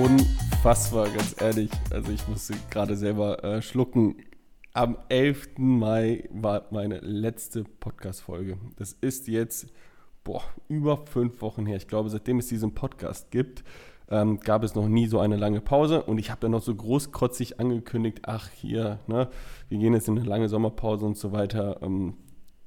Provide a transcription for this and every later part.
unfassbar, ganz ehrlich. Also ich musste gerade selber äh, schlucken. Am 11. Mai war meine letzte Podcast-Folge. Das ist jetzt boah, über fünf Wochen her. Ich glaube, seitdem es diesen Podcast gibt, ähm, gab es noch nie so eine lange Pause. Und ich habe dann noch so großkotzig angekündigt, ach hier, ne, wir gehen jetzt in eine lange Sommerpause und so weiter. Ähm,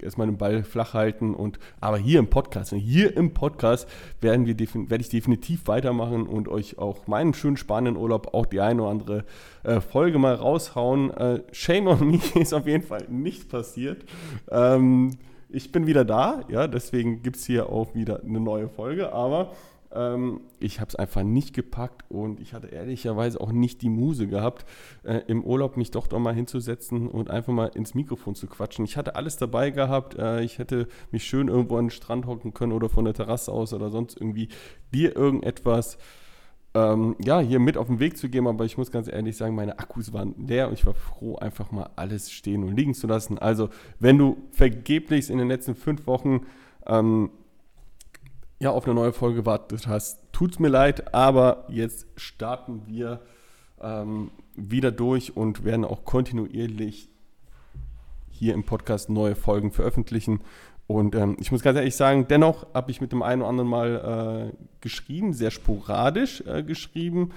erstmal den Ball flach halten und aber hier im Podcast, hier im Podcast werden wir werde ich definitiv weitermachen und euch auch meinen schönen Spanien-Urlaub auch die eine oder andere äh, Folge mal raushauen. Äh, shame on me ist auf jeden Fall nicht passiert. Ähm, ich bin wieder da, ja, deswegen gibt es hier auch wieder eine neue Folge, aber ähm, ich habe es einfach nicht gepackt und ich hatte ehrlicherweise auch nicht die Muse gehabt, äh, im Urlaub mich doch doch mal hinzusetzen und einfach mal ins Mikrofon zu quatschen. Ich hatte alles dabei gehabt. Äh, ich hätte mich schön irgendwo an den Strand hocken können oder von der Terrasse aus oder sonst irgendwie dir irgendetwas ähm, ja, hier mit auf den Weg zu geben, aber ich muss ganz ehrlich sagen, meine Akkus waren leer und ich war froh, einfach mal alles stehen und liegen zu lassen. Also, wenn du vergeblich in den letzten fünf Wochen ähm, ja, auf eine neue Folge gewartet hast. Tut's mir leid, aber jetzt starten wir ähm, wieder durch und werden auch kontinuierlich hier im Podcast neue Folgen veröffentlichen. Und ähm, ich muss ganz ehrlich sagen, dennoch habe ich mit dem einen oder anderen Mal äh, geschrieben, sehr sporadisch äh, geschrieben.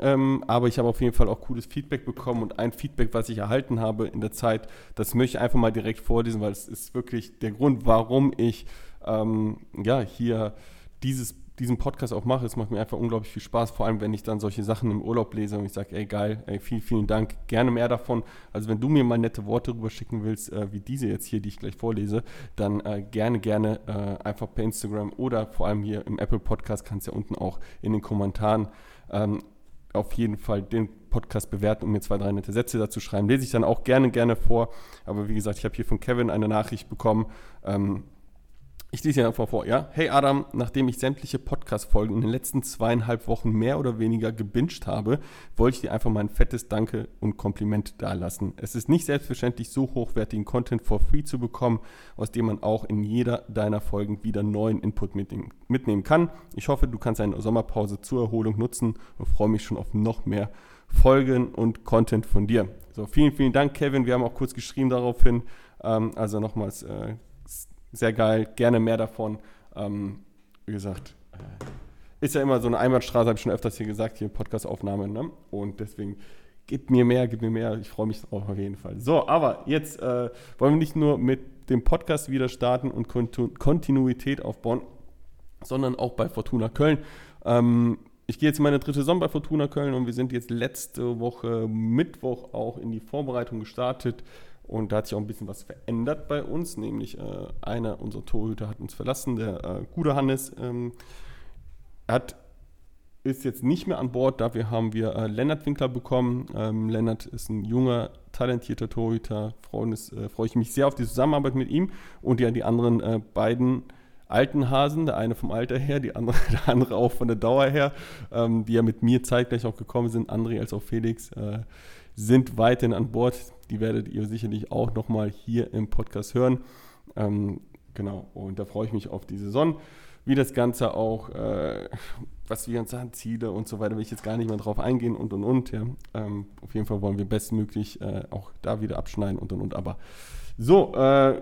Ähm, aber ich habe auf jeden Fall auch cooles Feedback bekommen und ein Feedback, was ich erhalten habe in der Zeit, das möchte ich einfach mal direkt vorlesen, weil es ist wirklich der Grund, warum ich ähm, ja, hier dieses, diesen Podcast auch mache. Es macht mir einfach unglaublich viel Spaß, vor allem wenn ich dann solche Sachen im Urlaub lese und ich sage, ey geil, ey, vielen, vielen Dank, gerne mehr davon. Also wenn du mir mal nette Worte rüber schicken willst, äh, wie diese jetzt hier, die ich gleich vorlese, dann äh, gerne, gerne äh, einfach per Instagram oder vor allem hier im Apple Podcast kannst du ja unten auch in den Kommentaren ähm, auf jeden Fall den Podcast bewerten und mir zwei, drei nette Sätze dazu schreiben. Lese ich dann auch gerne, gerne vor. Aber wie gesagt, ich habe hier von Kevin eine Nachricht bekommen. Ähm, ich lese hier einfach vor, ja. Hey Adam, nachdem ich sämtliche Podcast-Folgen in den letzten zweieinhalb Wochen mehr oder weniger gebinged habe, wollte ich dir einfach mal ein fettes Danke und Kompliment dalassen. Es ist nicht selbstverständlich, so hochwertigen Content for free zu bekommen, aus dem man auch in jeder deiner Folgen wieder neuen Input mitnehmen kann. Ich hoffe, du kannst eine Sommerpause zur Erholung nutzen und freue mich schon auf noch mehr Folgen und Content von dir. So, vielen, vielen Dank, Kevin. Wir haben auch kurz geschrieben daraufhin. Ähm, also nochmals äh, sehr geil, gerne mehr davon. Ähm, wie gesagt, äh, ist ja immer so eine Einbahnstraße, habe ich schon öfters hier gesagt, hier Podcast-Aufnahme. Ne? Und deswegen gib mir mehr, gib mir mehr. Ich freue mich drauf auf jeden Fall. So, aber jetzt äh, wollen wir nicht nur mit dem Podcast wieder starten und Kontinuität aufbauen, sondern auch bei Fortuna Köln. Ähm, ich gehe jetzt in meine dritte Saison bei Fortuna Köln und wir sind jetzt letzte Woche Mittwoch auch in die Vorbereitung gestartet und da hat sich auch ein bisschen was verändert bei uns, nämlich äh, einer unserer Torhüter hat uns verlassen, der äh, gute Hannes. Ähm, hat, ist jetzt nicht mehr an Bord, dafür haben wir äh, Lennart Winkler bekommen. Ähm, Lennart ist ein junger, talentierter Torhüter, freue äh, freu ich mich sehr auf die Zusammenarbeit mit ihm und ja die anderen äh, beiden alten Hasen, der eine vom Alter her, die andere, der andere auch von der Dauer her, ähm, die ja mit mir zeitgleich auch gekommen sind, André als auch Felix, äh, sind weiterhin an Bord die werdet ihr sicherlich auch nochmal hier im Podcast hören. Ähm, genau, und da freue ich mich auf die Saison. Wie das Ganze auch, äh, was wir uns an Ziele und so weiter, will ich jetzt gar nicht mehr drauf eingehen und und und. Ja. Ähm, auf jeden Fall wollen wir bestmöglich äh, auch da wieder abschneiden und und und. Aber so, äh,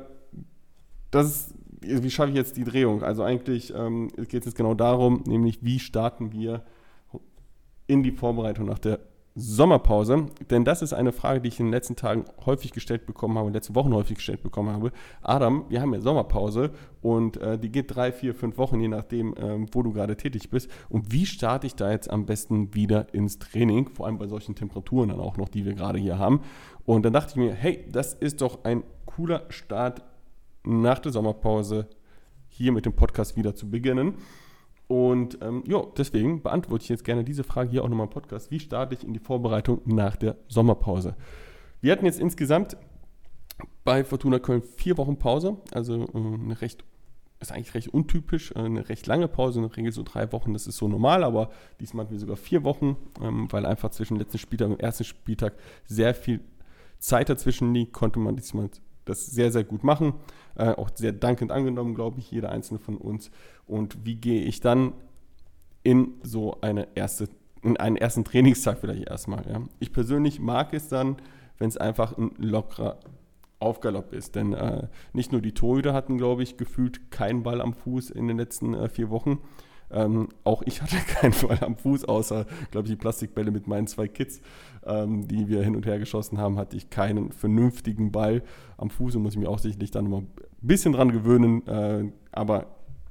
das ist, wie schaffe ich jetzt die Drehung? Also eigentlich ähm, geht es jetzt genau darum, nämlich wie starten wir in die Vorbereitung nach der Sommerpause? Denn das ist eine Frage, die ich in den letzten Tagen häufig gestellt bekommen habe, in den letzten Wochen häufig gestellt bekommen habe. Adam, wir haben ja Sommerpause und äh, die geht drei, vier, fünf Wochen, je nachdem, ähm, wo du gerade tätig bist. Und wie starte ich da jetzt am besten wieder ins Training? Vor allem bei solchen Temperaturen dann auch noch, die wir gerade hier haben. Und dann dachte ich mir, hey, das ist doch ein cooler Start nach der Sommerpause hier mit dem Podcast wieder zu beginnen. Und ähm, ja, deswegen beantworte ich jetzt gerne diese Frage hier auch nochmal im Podcast. Wie starte ich in die Vorbereitung nach der Sommerpause? Wir hatten jetzt insgesamt bei Fortuna Köln vier Wochen Pause, also äh, eine recht, ist eigentlich recht untypisch, äh, eine recht lange Pause, in der Regel so drei Wochen, das ist so normal, aber diesmal hatten wir sogar vier Wochen, ähm, weil einfach zwischen dem letzten Spieltag und dem ersten Spieltag sehr viel Zeit dazwischen liegt, konnte man diesmal das sehr, sehr gut machen. Äh, auch sehr dankend angenommen, glaube ich, jeder einzelne von uns. Und wie gehe ich dann in so eine erste, in einen ersten Trainingstag vielleicht erstmal. Ja. Ich persönlich mag es dann, wenn es einfach ein lockerer Aufgalopp ist. Denn äh, nicht nur die Torhüter hatten, glaube ich, gefühlt keinen Ball am Fuß in den letzten äh, vier Wochen. Ähm, auch ich hatte keinen Ball am Fuß, außer, glaube ich, die Plastikbälle mit meinen zwei Kids, ähm, die wir hin und her geschossen haben, hatte ich keinen vernünftigen Ball am Fuß und muss ich mir auch sicherlich dann noch ein bisschen dran gewöhnen. Äh, aber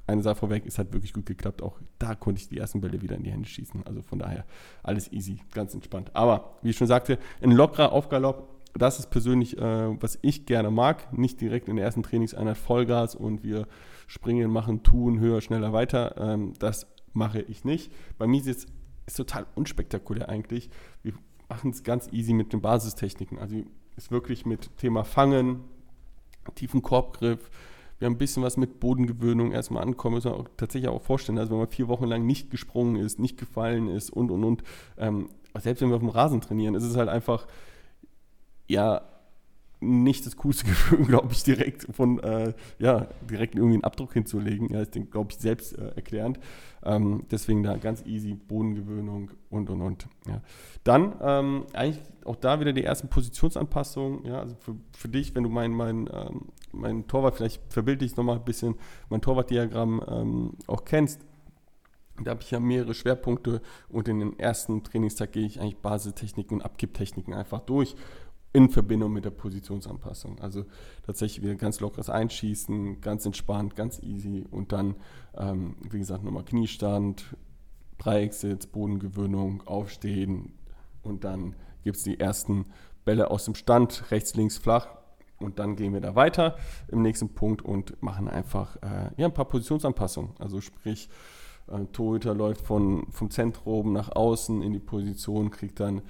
eine Sache vorweg, es hat wirklich gut geklappt. Auch da konnte ich die ersten Bälle wieder in die Hände schießen. Also von daher alles easy, ganz entspannt. Aber wie ich schon sagte, ein lockerer Aufgalopp das ist persönlich, äh, was ich gerne mag. Nicht direkt in der ersten Trainingseinheit Vollgas und wir springen, machen, tun, höher, schneller, weiter. Ähm, das mache ich nicht. Bei mir ist es ist total unspektakulär eigentlich. Wir machen es ganz easy mit den Basistechniken. Also ist wirklich mit Thema Fangen, tiefen Korbgriff. Wir haben ein bisschen was mit Bodengewöhnung erstmal ankommen, müssen wir auch tatsächlich auch vorstellen. Also wenn man vier Wochen lang nicht gesprungen ist, nicht gefallen ist und und und, ähm, selbst wenn wir auf dem Rasen trainieren, ist es halt einfach ja nicht das coolste Gefühl, glaube ich, direkt von, äh, ja, direkt irgendwie einen Abdruck hinzulegen. Ja, ist, glaube ich, selbst äh, erklärend. Ähm, deswegen da ganz easy Bodengewöhnung und, und, und. Ja. Dann ähm, eigentlich auch da wieder die ersten Positionsanpassungen. Ja, also für, für dich, wenn du mein, mein, ähm, mein Torwart, vielleicht verbildlich ich nochmal ein bisschen, mein Torwartdiagramm ähm, auch kennst, da habe ich ja mehrere Schwerpunkte und in den ersten Trainingstag gehe ich eigentlich Basistechniken und Abkipptechniken einfach durch in Verbindung mit der Positionsanpassung. Also tatsächlich wieder ganz lockeres Einschießen, ganz entspannt, ganz easy und dann, ähm, wie gesagt, nochmal Kniestand, Dreiecksitz, Bodengewöhnung, Aufstehen und dann gibt es die ersten Bälle aus dem Stand, rechts, links, flach und dann gehen wir da weiter im nächsten Punkt und machen einfach äh, ja, ein paar Positionsanpassungen. Also sprich, äh, Torhüter läuft von, vom Zentrum nach außen in die Position, kriegt dann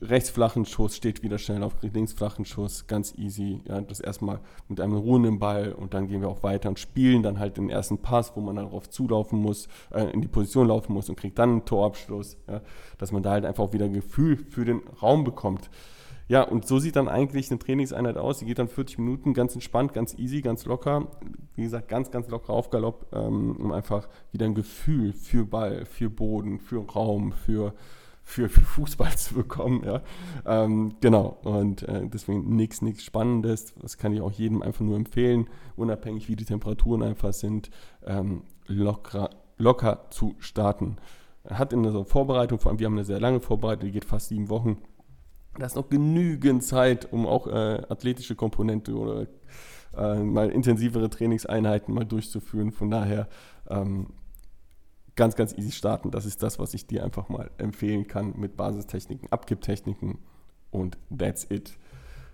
rechts flachen Schuss, steht wieder schnell auf links flachen Schuss, ganz easy. Ja, das erstmal mit einem ruhenden Ball und dann gehen wir auch weiter und spielen dann halt den ersten Pass, wo man darauf zulaufen muss, äh, in die Position laufen muss und kriegt dann einen Torabschluss. Ja, dass man da halt einfach auch wieder ein Gefühl für den Raum bekommt. Ja, und so sieht dann eigentlich eine Trainingseinheit aus. Die geht dann 40 Minuten, ganz entspannt, ganz easy, ganz locker. Wie gesagt, ganz, ganz locker auf Galopp, ähm, um einfach wieder ein Gefühl für Ball, für Boden, für Raum, für für, für Fußball zu bekommen. Ja? Ähm, genau, und äh, deswegen nichts, nichts Spannendes. Das kann ich auch jedem einfach nur empfehlen, unabhängig wie die Temperaturen einfach sind, ähm, locker, locker zu starten. Hat in der Vorbereitung, vor allem wir haben eine sehr lange Vorbereitung, die geht fast sieben Wochen. Da ist noch genügend Zeit, um auch äh, athletische Komponente oder äh, mal intensivere Trainingseinheiten mal durchzuführen. Von daher ähm, ganz, ganz easy starten. Das ist das, was ich dir einfach mal empfehlen kann mit Basistechniken, Abgibtechniken und that's it.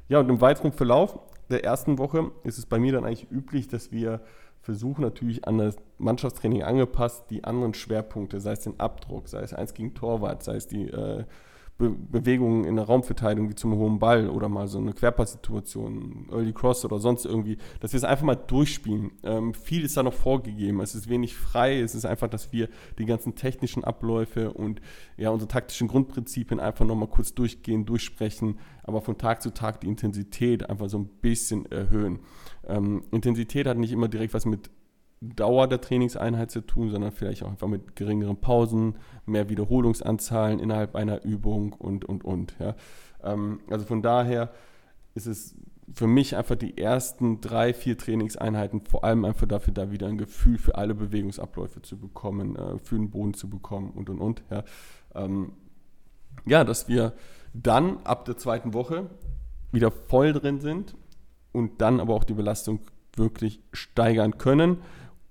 Ja, und im weiteren Verlauf der ersten Woche ist es bei mir dann eigentlich üblich, dass wir versuchen natürlich an das Mannschaftstraining angepasst, die anderen Schwerpunkte, sei es den Abdruck, sei es eins gegen Torwart, sei es die äh, Be Bewegungen in der Raumverteidigung wie zum hohen Ball oder mal so eine Querpasssituation, Early Cross oder sonst irgendwie, dass wir es einfach mal durchspielen. Ähm, viel ist da noch vorgegeben. Es ist wenig frei. Es ist einfach, dass wir die ganzen technischen Abläufe und ja, unsere taktischen Grundprinzipien einfach nochmal kurz durchgehen, durchsprechen, aber von Tag zu Tag die Intensität einfach so ein bisschen erhöhen. Ähm, Intensität hat nicht immer direkt was mit Dauer der Trainingseinheit zu tun, sondern vielleicht auch einfach mit geringeren Pausen, mehr Wiederholungsanzahlen innerhalb einer Übung und, und, und. Ja. Ähm, also von daher ist es für mich einfach die ersten drei, vier Trainingseinheiten vor allem einfach dafür, da wieder ein Gefühl für alle Bewegungsabläufe zu bekommen, äh, für den Boden zu bekommen und, und, und. Ja, ähm, ja dass wir dann ab der zweiten Woche wieder voll drin sind und dann aber auch die Belastung wirklich steigern können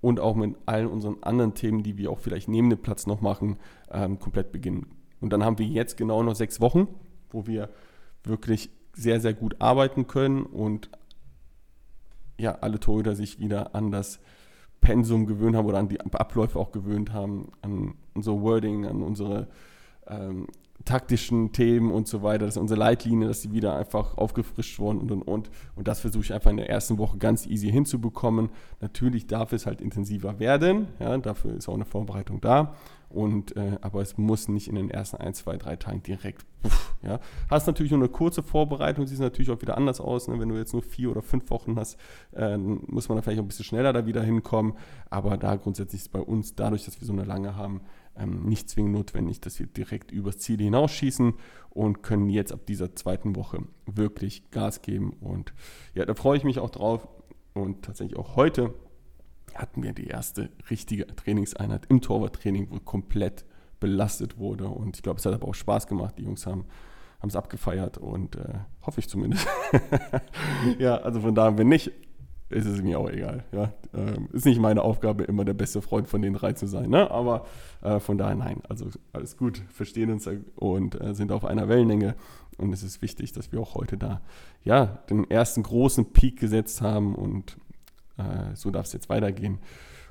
und auch mit allen unseren anderen Themen, die wir auch vielleicht neben dem Platz noch machen, ähm, komplett beginnen. Und dann haben wir jetzt genau noch sechs Wochen, wo wir wirklich sehr, sehr gut arbeiten können und ja, alle Torhüter sich wieder an das Pensum gewöhnt haben oder an die Abläufe auch gewöhnt haben, an unser Wording, an unsere ähm, taktischen Themen und so weiter, das ist unsere Leitlinie, dass sie wieder einfach aufgefrischt wurden und und und. Und das versuche ich einfach in der ersten Woche ganz easy hinzubekommen. Natürlich darf es halt intensiver werden, ja, dafür ist auch eine Vorbereitung da. Und, äh, aber es muss nicht in den ersten ein, zwei, drei Tagen direkt. Puff, ja. Hast natürlich nur eine kurze Vorbereitung, sieht natürlich auch wieder anders aus. Ne? Wenn du jetzt nur vier oder fünf Wochen hast, äh, muss man da vielleicht auch ein bisschen schneller da wieder hinkommen. Aber da grundsätzlich ist bei uns, dadurch, dass wir so eine lange haben, ähm, nicht zwingend notwendig, dass wir direkt übers Ziel hinausschießen und können jetzt ab dieser zweiten Woche wirklich Gas geben. Und ja, da freue ich mich auch drauf. Und tatsächlich auch heute hatten wir die erste richtige Trainingseinheit im Torwarttraining, wo komplett belastet wurde. Und ich glaube, es hat aber auch Spaß gemacht. Die Jungs haben es abgefeiert und äh, hoffe ich zumindest. ja, also von daher, wenn nicht, ist es mir auch egal. Ja? Ähm, ist nicht meine Aufgabe, immer der beste Freund von den drei zu sein. Ne? Aber äh, von daher nein. Also alles gut, verstehen uns und äh, sind auf einer Wellenlänge. Und es ist wichtig, dass wir auch heute da ja, den ersten großen Peak gesetzt haben und äh, so darf es jetzt weitergehen.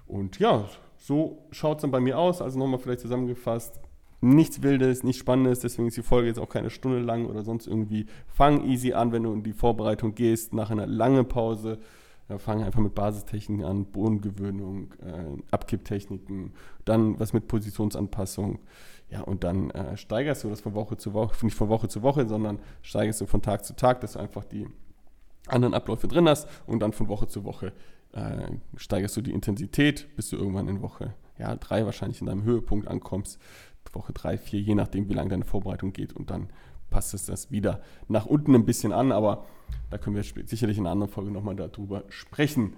Und ja, so schaut es dann bei mir aus. Also nochmal vielleicht zusammengefasst. Nichts Wildes, nichts Spannendes, deswegen ist die Folge jetzt auch keine Stunde lang oder sonst irgendwie. Fang easy an, wenn du in die Vorbereitung gehst, nach einer langen Pause ja, fangen einfach mit Basistechniken an, Bodengewöhnung, äh, Abkipptechniken, dann was mit Positionsanpassung. Ja, und dann äh, steigerst du das von Woche zu Woche, nicht von Woche zu Woche, sondern steigerst du von Tag zu Tag, dass du einfach die anderen Abläufe drin hast und dann von Woche zu Woche äh, steigerst du die Intensität, bis du irgendwann in Woche ja, drei wahrscheinlich in deinem Höhepunkt ankommst. Woche drei, vier, je nachdem, wie lange deine Vorbereitung geht und dann passt es das wieder nach unten ein bisschen an, aber da können wir sicherlich in einer anderen Folge nochmal darüber sprechen.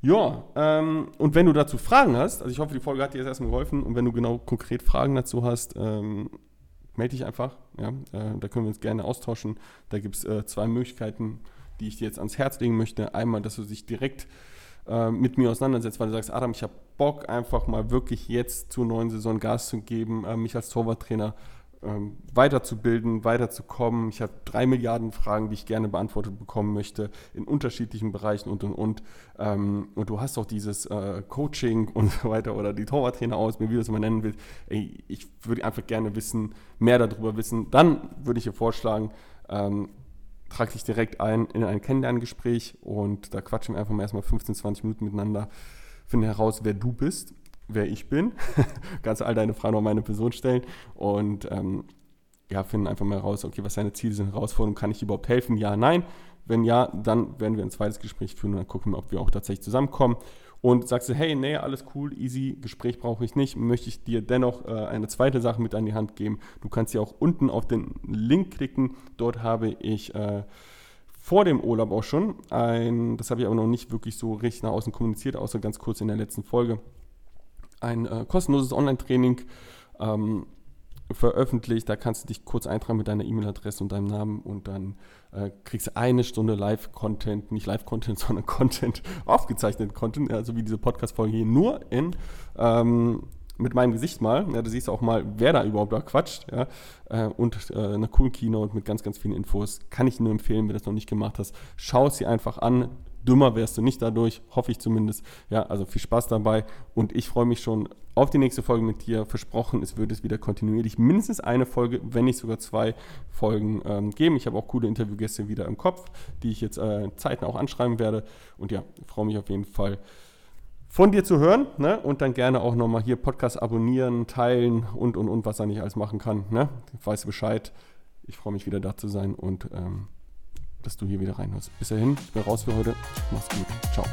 Ja, ähm, und wenn du dazu Fragen hast, also ich hoffe, die Folge hat dir jetzt erstmal geholfen und wenn du genau konkret Fragen dazu hast, ähm, melde dich einfach. Ja, äh, da können wir uns gerne austauschen. Da gibt es äh, zwei Möglichkeiten, die ich dir jetzt ans Herz legen möchte. Einmal, dass du dich direkt äh, mit mir auseinandersetzt, weil du sagst, Adam, ich habe Bock, einfach mal wirklich jetzt zur neuen Saison Gas zu geben, äh, mich als Torwarttrainer ähm, weiterzubilden, weiterzukommen. Ich habe drei Milliarden Fragen, die ich gerne beantwortet bekommen möchte, in unterschiedlichen Bereichen und und und. Ähm, und du hast auch dieses äh, Coaching und so weiter oder die Torwarttrainer aus, wie du es mal nennen willst. Ey, ich würde einfach gerne wissen, mehr darüber wissen. Dann würde ich dir vorschlagen, ähm, trag dich direkt ein in ein Kennenlerngespräch und da quatschen wir einfach mal erstmal 15, 20 Minuten miteinander, finde heraus, wer du bist wer ich bin, kannst all deine Fragen auf meine Person stellen und ähm, ja, finden einfach mal raus, okay, was deine Ziele sind, Herausforderungen, kann ich überhaupt helfen? Ja, nein. Wenn ja, dann werden wir ein zweites Gespräch führen und dann gucken wir, ob wir auch tatsächlich zusammenkommen. Und sagst du, hey, nee, alles cool, easy, Gespräch brauche ich nicht, möchte ich dir dennoch äh, eine zweite Sache mit an die Hand geben. Du kannst ja auch unten auf den Link klicken. Dort habe ich äh, vor dem Urlaub auch schon ein, das habe ich aber noch nicht wirklich so richtig nach außen kommuniziert, außer ganz kurz in der letzten Folge, ein äh, kostenloses Online-Training ähm, veröffentlicht. Da kannst du dich kurz eintragen mit deiner E-Mail-Adresse und deinem Namen und dann äh, kriegst du eine Stunde Live-Content, nicht Live-Content, sondern Content, aufgezeichneten Content, also wie diese Podcast-Folge hier, nur in ähm, mit meinem Gesicht mal. Ja, du siehst auch mal, wer da überhaupt da quatscht. Ja, äh, und äh, eine coole Keynote mit ganz, ganz vielen Infos. Kann ich nur empfehlen, wenn du das noch nicht gemacht hast. Schau es dir einfach an. Dümmer wärst du nicht dadurch, hoffe ich zumindest. Ja, also viel Spaß dabei und ich freue mich schon auf die nächste Folge mit dir. Versprochen, es wird es wieder kontinuierlich mindestens eine Folge, wenn nicht sogar zwei Folgen ähm, geben. Ich habe auch coole Interviewgäste wieder im Kopf, die ich jetzt äh, zeitnah auch anschreiben werde. Und ja, freue mich auf jeden Fall von dir zu hören ne? und dann gerne auch nochmal hier Podcast abonnieren, teilen und und und, was er nicht alles machen kann. Ne? Ich weiß Bescheid. Ich freue mich wieder da zu sein und ähm, dass du hier wieder reinhörst. Bis dahin, ich bin raus für heute. Mach's gut. Ciao.